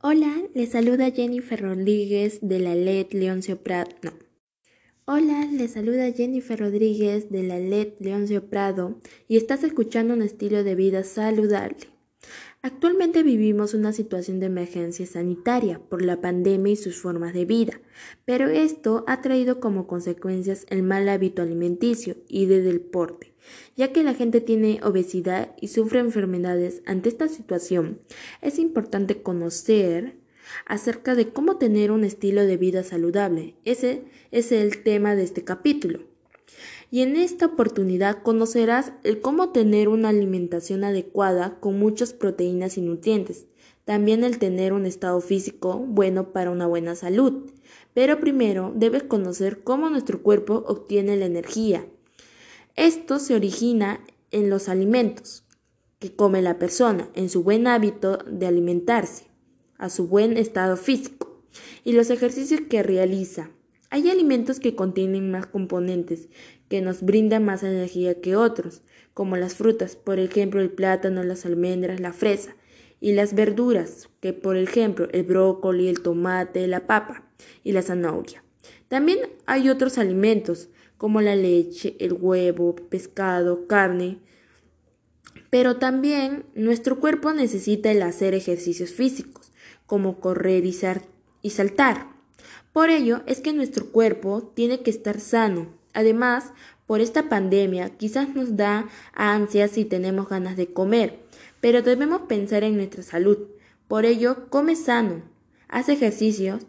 Hola, les saluda Jennifer Rodríguez de la LED Leoncio Prado. No. Hola, les saluda Jennifer Rodríguez de la LED Leoncio Prado y estás escuchando un estilo de vida saludable. Actualmente vivimos una situación de emergencia sanitaria por la pandemia y sus formas de vida, pero esto ha traído como consecuencias el mal hábito alimenticio y de deporte, ya que la gente tiene obesidad y sufre enfermedades. Ante esta situación, es importante conocer acerca de cómo tener un estilo de vida saludable. Ese es el tema de este capítulo y en esta oportunidad conocerás el cómo tener una alimentación adecuada con muchas proteínas y nutrientes, también el tener un estado físico bueno para una buena salud. Pero primero debes conocer cómo nuestro cuerpo obtiene la energía. Esto se origina en los alimentos que come la persona, en su buen hábito de alimentarse, a su buen estado físico y los ejercicios que realiza. Hay alimentos que contienen más componentes que nos brindan más energía que otros, como las frutas, por ejemplo el plátano, las almendras, la fresa, y las verduras, que por ejemplo el brócoli, el tomate, la papa y la zanahoria. También hay otros alimentos, como la leche, el huevo, pescado, carne, pero también nuestro cuerpo necesita el hacer ejercicios físicos, como correr y, saltar. Por ello es que nuestro cuerpo tiene que estar sano. Además, por esta pandemia quizás nos da ansias si tenemos ganas de comer, pero debemos pensar en nuestra salud. Por ello, come sano, haz ejercicios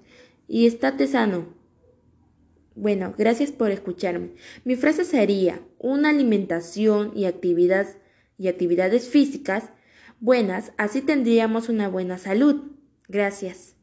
y estate sano. Bueno, gracias por escucharme. Mi frase sería una alimentación y, actividad, y actividades físicas buenas, así tendríamos una buena salud. Gracias.